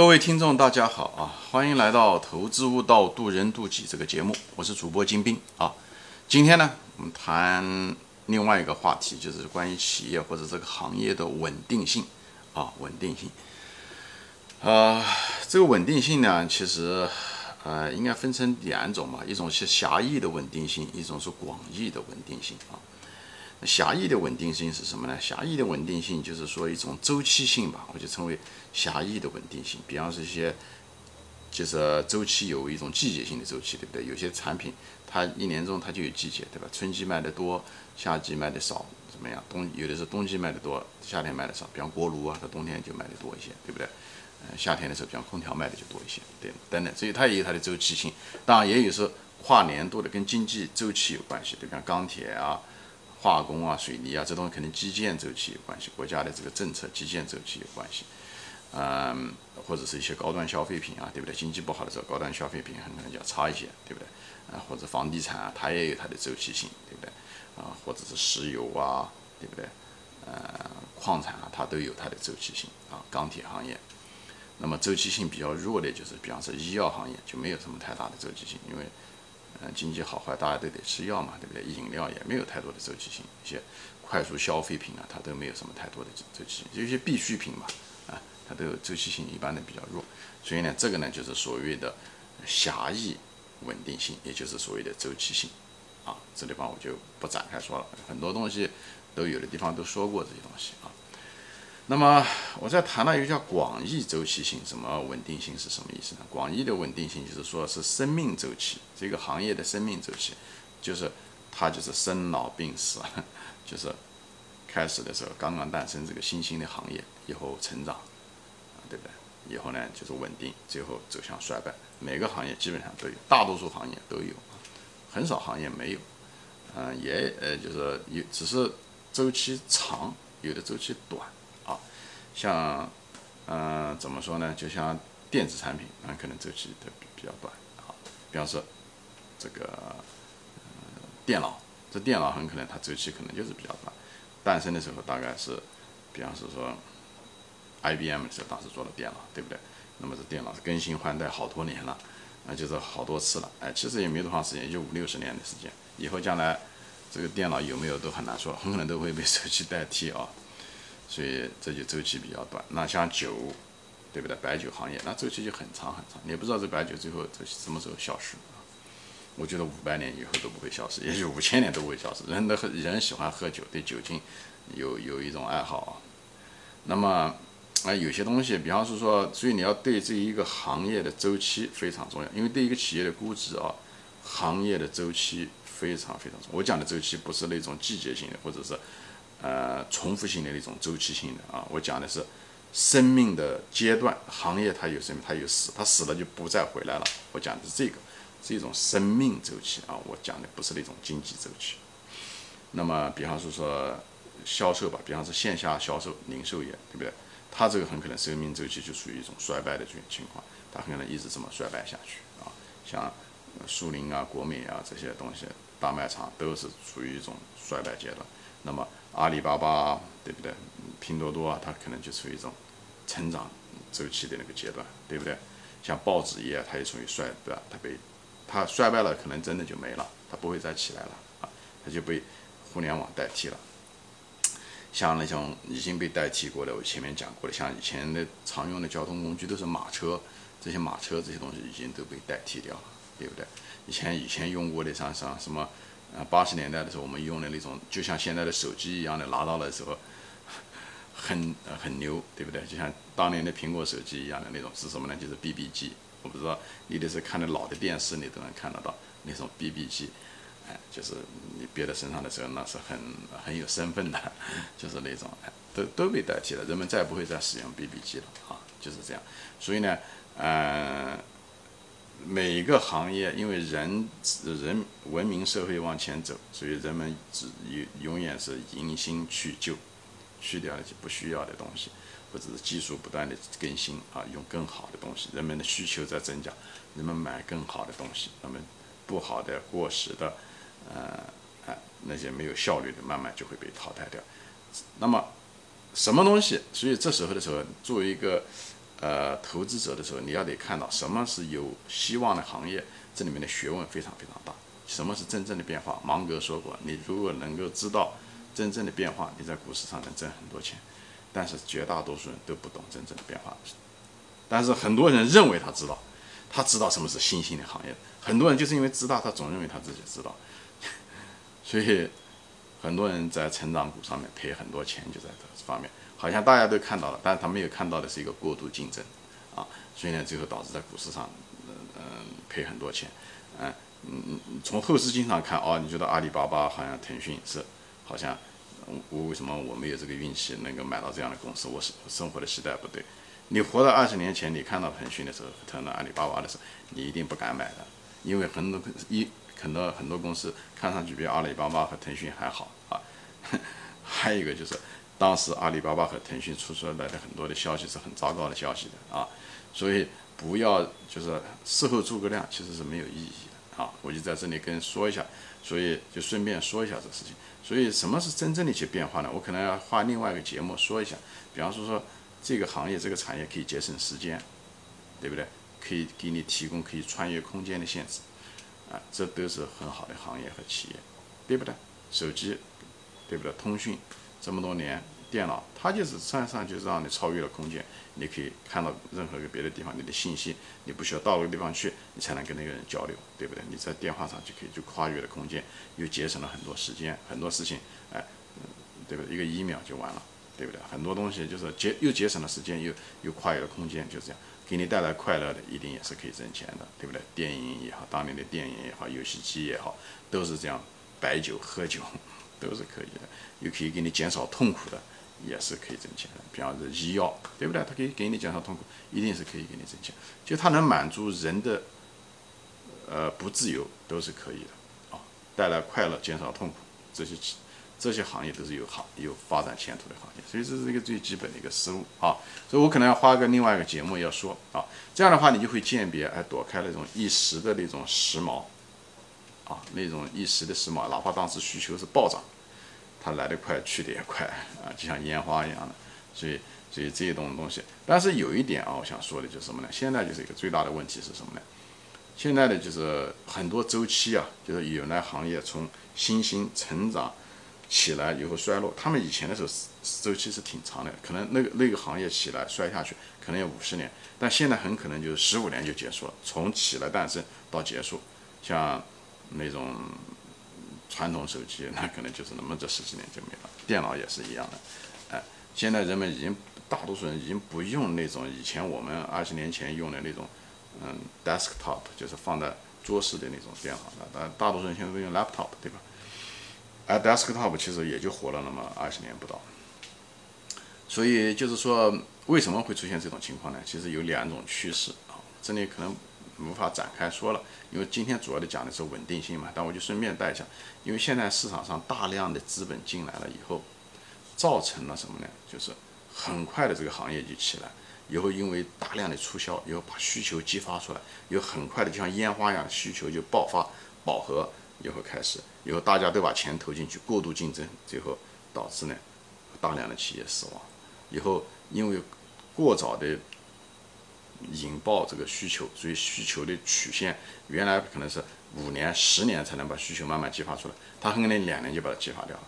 各位听众，大家好啊！欢迎来到《投资悟道，渡人渡己》这个节目，我是主播金兵啊。今天呢，我们谈另外一个话题，就是关于企业或者这个行业的稳定性啊，稳定性。呃，这个稳定性呢，其实呃应该分成两种嘛，一种是狭义的稳定性，一种是广义的稳定性啊。狭义的稳定性是什么呢？狭义的稳定性就是说一种周期性吧，我就称为狭义的稳定性。比方说一些，就是周期有一种季节性的周期，对不对？有些产品它一年中它就有季节，对吧？春季卖的多，夏季卖的少，怎么样？冬有的是冬季卖的多，夏天卖的少。比方锅炉啊，它冬天就卖的多一些，对不对？嗯，夏天的时候，比方空调卖的就多一些，对，等等。所以它也有它的周期性，当然也有是跨年度的，跟经济周期有关系，对吧？钢铁啊。化工啊、水泥啊，这东西肯定基建周期有关系，国家的这个政策基建周期有关系，嗯，或者是一些高端消费品啊，对不对？经济不好的时候，高端消费品很可能就要差一些，对不对？啊，或者房地产啊，它也有它的周期性，对不对？啊，或者是石油啊，对不对？呃，矿产啊，它都有它的周期性啊。钢铁行业，那么周期性比较弱的就是，比方说医药行业就没有什么太大的周期性，因为。嗯，经济好坏大家都得吃药嘛，对不对？饮料也没有太多的周期性，一些快速消费品啊，它都没有什么太多的周期性，有些必需品嘛，啊，它都有周期性一般的比较弱，所以呢，这个呢就是所谓的狭义稳定性，也就是所谓的周期性，啊，这地方我就不展开说了，很多东西都有的地方都说过这些东西啊。那么，我再谈到一个叫广义周期性，什么稳定性是什么意思呢？广义的稳定性就是说是生命周期，这个行业的生命周期，就是它就是生老病死，就是开始的时候刚刚诞生这个新兴的行业，以后成长，对不对？以后呢就是稳定，最后走向衰败。每个行业基本上都有，大多数行业都有，很少行业没有，嗯，也呃就是有，只是周期长，有的周期短。像，嗯，怎么说呢？就像电子产品，那可能周期都比较短啊。比方说，这个，嗯，电脑，这电脑很可能它周期可能就是比较短。诞生的时候大概是，比方是说，IBM 的时候当时做的电脑，对不对？那么这电脑是更新换代好多年了，那就是好多次了。哎，其实也没多长时间，也就五六十年的时间。以后将来，这个电脑有没有都很难说，很可能都会被手机代替啊。所以这就周期比较短。那像酒，对不对？白酒行业那周期就很长很长，你不知道这白酒最后这什么时候消失？我觉得五百年以后都不会消失，也许五千年都不会消失。人的人喜欢喝酒，对酒精有有一种爱好啊。那么啊，有些东西，比方是说，所以你要对这一个行业的周期非常重要，因为对一个企业的估值啊，行业的周期非常非常重要。我讲的周期不是那种季节性的，或者是。呃，重复性的那种周期性的啊，我讲的是生命的阶段，行业它有生命，它有死，它死了就不再回来了。我讲的是这个，是一种生命周期啊，我讲的不是那种经济周期。那么，比方说说销售吧，比方说线下销售、零售业，对不对？它这个很可能生命周期就属于一种衰败的这种情况，它很可能一直这么衰败下去啊。像苏宁啊、国美啊这些东西，大卖场都是处于一种衰败阶段。那么阿里巴巴对不对？拼多多啊，它可能就处于一种成长周期的那个阶段，对不对？像报纸业，它也处于衰，对吧？它被它衰败了，可能真的就没了，它不会再起来了啊，它就被互联网代替了。像那种已经被代替过的，我前面讲过的，像以前的常用的交通工具都是马车，这些马车这些东西已经都被代替掉了，对不对？以前以前用过的像像什么？啊，八十年代的时候，我们用的那种，就像现在的手机一样的，拿到的时候很很牛，对不对？就像当年的苹果手机一样的那种，是什么呢？就是 BB 机。我不知道你的是看的老的电视，你都能看得到那种 BB 机，哎，就是你别在身上的时候，那是很很有身份的，就是那种，哎，都都被代替了，人们再也不会再使用 BB 机了啊，就是这样。所以呢，嗯。每一个行业，因为人人文明社会往前走，所以人们只永永远是迎新去旧，去掉那些不需要的东西，或者是技术不断的更新啊，用更好的东西，人们的需求在增加，人们买更好的东西，那么不好的、过时的，呃，哎，那些没有效率的，慢慢就会被淘汰掉。那么什么东西？所以这时候的时候，作为一个。呃投资者的时候，你要得看到什么是有希望的行业，这里面的学问非常非常大。什么是真正的变化？芒格说过，你如果能够知道真正的变化，你在股市上能挣很多钱。但是绝大多数人都不懂真正的变化，但是很多人认为他知道，他知道什么是新兴的行业。很多人就是因为知道，他总认为他自己知道，所以很多人在成长股上面赔很多钱，就在这方面。好像大家都看到了，但是他没有看到的是一个过度竞争啊，所以呢，最后导致在股市上，嗯嗯赔很多钱。嗯嗯，从后视镜上看，哦，你觉得阿里巴巴好像腾讯是好像。我为什么我没有这个运气能够买到这样的公司？我是生活的时代不对。你活到二十年前，你看到腾讯的时候，看到阿里巴巴的时候，你一定不敢买的，因为很多一很多很多公司看上去比阿里巴巴和腾讯还好啊。还有一个就是，当时阿里巴巴和腾讯出出来的很多的消息是很糟糕的消息的啊，所以不要就是事后诸葛亮其实是没有意义的啊。我就在这里跟说一下，所以就顺便说一下这事情。所以什么是真正的一些变化呢？我可能要画另外一个节目说一下。比方说说这个行业、这个产业可以节省时间，对不对？可以给你提供可以穿越空间的限制，啊，这都是很好的行业和企业，对不对？手机，对不对？通讯，这么多年。电脑它就是上上就是让你超越了空间，你可以看到任何一个别的地方，你的信息你不需要到那个地方去，你才能跟那个人交流，对不对？你在电话上就可以就跨越了空间，又节省了很多时间，很多事情，哎，对不对？一个一秒就完了，对不对？很多东西就是节又节省了时间，又又跨越了空间，就这样，给你带来快乐的一定也是可以挣钱的，对不对？电影也好，当年的电影也好，游戏机也好，都是这样，白酒喝酒都是可以的，又可以给你减少痛苦的。也是可以挣钱的，比方说医药，对不对？它可以给你减少痛苦，一定是可以给你挣钱。就它能满足人的，呃，不自由都是可以的，啊，带来快乐，减少痛苦，这些这些行业都是有好有发展前途的行业。所以这是一个最基本的一个思路啊。所以我可能要花个另外一个节目要说啊，这样的话你就会鉴别，哎，躲开那种一时的那种时髦，啊，那种一时的时髦，哪怕当时需求是暴涨。它来得快，去得也快啊，就像烟花一样的，所以，所以这种东西。但是有一点啊，我想说的就是什么呢？现在就是一个最大的问题是什么呢？现在的就是很多周期啊，就是有的行业从新兴成长起来以后衰落，他们以前的时候周期是挺长的，可能那个那个行业起来衰下去可能要五十年，但现在很可能就是十五年就结束了，从起来诞生到结束，像那种。传统手机那可能就是那么这十几年就没了，电脑也是一样的，哎，现在人们已经大多数人已经不用那种以前我们二十年前用的那种，嗯，desktop 就是放在桌式的那种电脑了，大大多数人现在都用 laptop，对吧？而 desktop 其实也就活了那么二十年不到，所以就是说为什么会出现这种情况呢？其实有两种趋势啊，这里可能。无法展开说了，因为今天主要的讲的是稳定性嘛。但我就顺便带一下，因为现在市场上大量的资本进来了以后，造成了什么呢？就是很快的这个行业就起来，以后因为大量的促销，以后把需求激发出来，有很快的就像烟花一样，需求就爆发饱和，以后开始，以后大家都把钱投进去，过度竞争，最后导致呢大量的企业死亡。以后因为过早的。引爆这个需求，所以需求的曲线原来可能是五年、十年才能把需求慢慢激发出来，它很可能两年就把它激发掉了，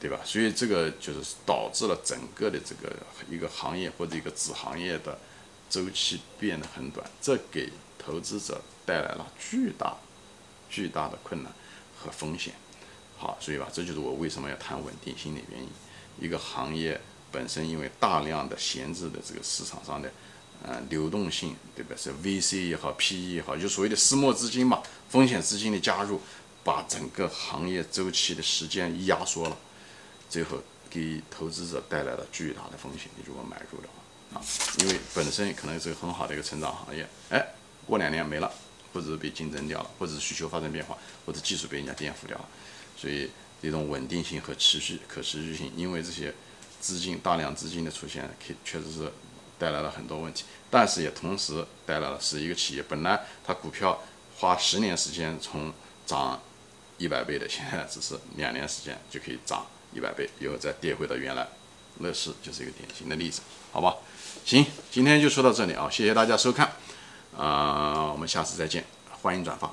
对吧？所以这个就是导致了整个的这个一个行业或者一个子行业的周期变得很短，这给投资者带来了巨大、巨大的困难和风险。好，所以吧，这就是我为什么要谈稳定性的原因。一个行业本身因为大量的闲置的这个市场上的。呃，流动性对吧？是 VC 也好，PE 也好，就所谓的私募资金嘛，风险资金的加入，把整个行业周期的时间压缩了，最后给投资者带来了巨大的风险。你如果买入的话，啊，因为本身可能是个很好的一个成长行业，哎，过两年没了，或者被竞争掉了，或者需求发生变化，或者技术被人家颠覆掉了，所以这种稳定性和持续可持续性，因为这些资金大量资金的出现，可确实是。带来了很多问题，但是也同时带来了是一个企业本来它股票花十年时间从涨一百倍的，现在只是两年时间就可以涨一百倍，以后再跌回到原来，乐视就是一个典型的例子，好吧？行，今天就说到这里啊，谢谢大家收看，啊，我们下次再见，欢迎转发。